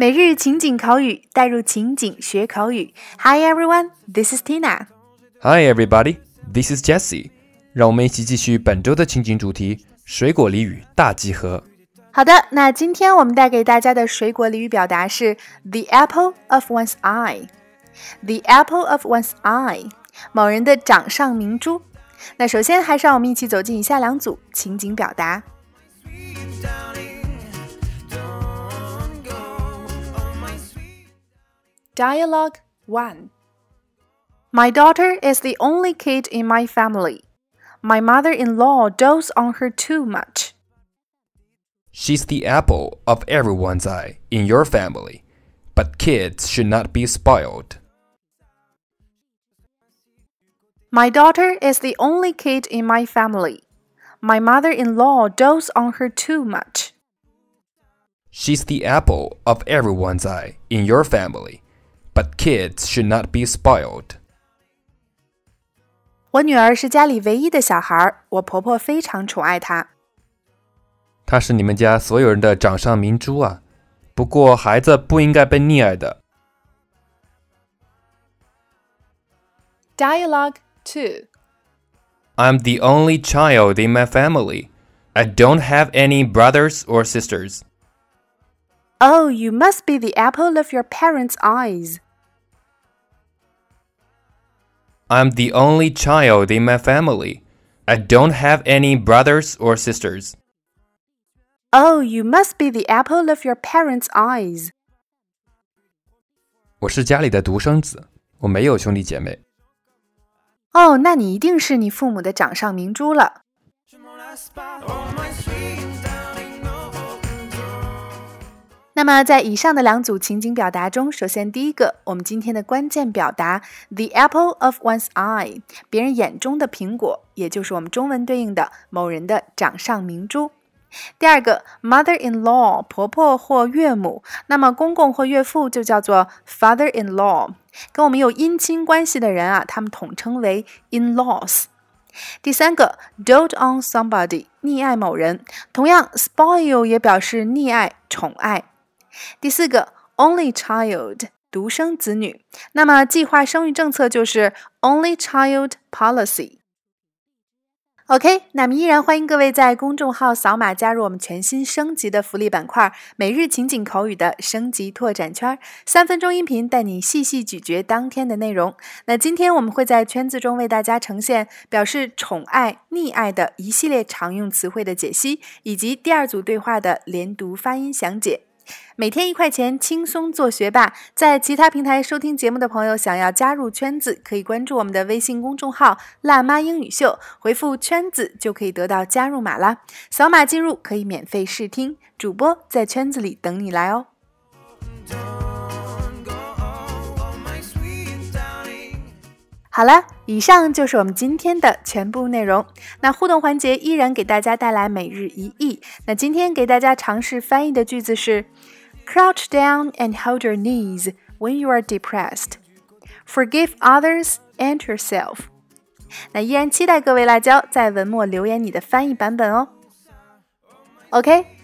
每日情景口语，带入情景学口语。Hi everyone, this is Tina. Hi everybody, this is Jessie. 让我们一起继续本周的情景主题——水果俚语大集合。好的，那今天我们带给大家的水果俚语表达是 “the apple of one's eye”。The apple of one's eye，某人的掌上明珠。那首先还是让我们一起走进以下两组情景表达。Dialogue 1 My daughter is the only kid in my family. My mother in law dotes on her too much. She's the apple of everyone's eye in your family, but kids should not be spoiled. My daughter is the only kid in my family. My mother in law dotes on her too much. She's the apple of everyone's eye in your family, but kids should not be spoiled. 我女儿是家里唯一的小孩，我婆婆非常宠爱她。她是你们家所有人的掌上明珠啊！不过孩子不应该被溺爱的。Dialogue two. I'm the only child in my family. I don't have any brothers or sisters. Oh, you must be the apple of your parents' eyes. I'm the only child in my family. I don't have any brothers or sisters. Oh, you must be the apple of your parents' eyes. 我是家里的独生子，我没有兄弟姐妹。哦，那你一定是你父母的掌上明珠了。 那么，在以上的两组情景表达中，首先第一个，我们今天的关键表达 “the apple of one's eye”，别人眼中的苹果，也就是我们中文对应的某人的掌上明珠。第二个，mother-in-law，婆婆或岳母，那么公公或岳父就叫做 father-in-law，跟我们有姻亲关系的人啊，他们统称为 in-laws。第三个，dote on somebody，溺爱某人，同样 spoil 也表示溺爱、宠爱。第四个，only child，独生子女。那么计划生育政策就是 only child policy。OK，那么依然欢迎各位在公众号扫码加入我们全新升级的福利板块——每日情景口语的升级拓展圈，三分钟音频带你细细咀嚼当天的内容。那今天我们会在圈子中为大家呈现表示宠爱、溺爱的一系列常用词汇的解析，以及第二组对话的连读发音详解。每天一块钱，轻松做学霸。在其他平台收听节目的朋友，想要加入圈子，可以关注我们的微信公众号“辣妈英语秀”，回复“圈子”就可以得到加入码啦。扫码进入可以免费试听，主播在圈子里等你来哦。好了，以上就是我们今天的全部内容。那互动环节依然给大家带来每日一译。那今天给大家尝试翻译的句子是：Crouch down and hold your knees when you are depressed. Forgive others and yourself. 那依然期待各位辣椒在文末留言你的翻译版本哦。OK。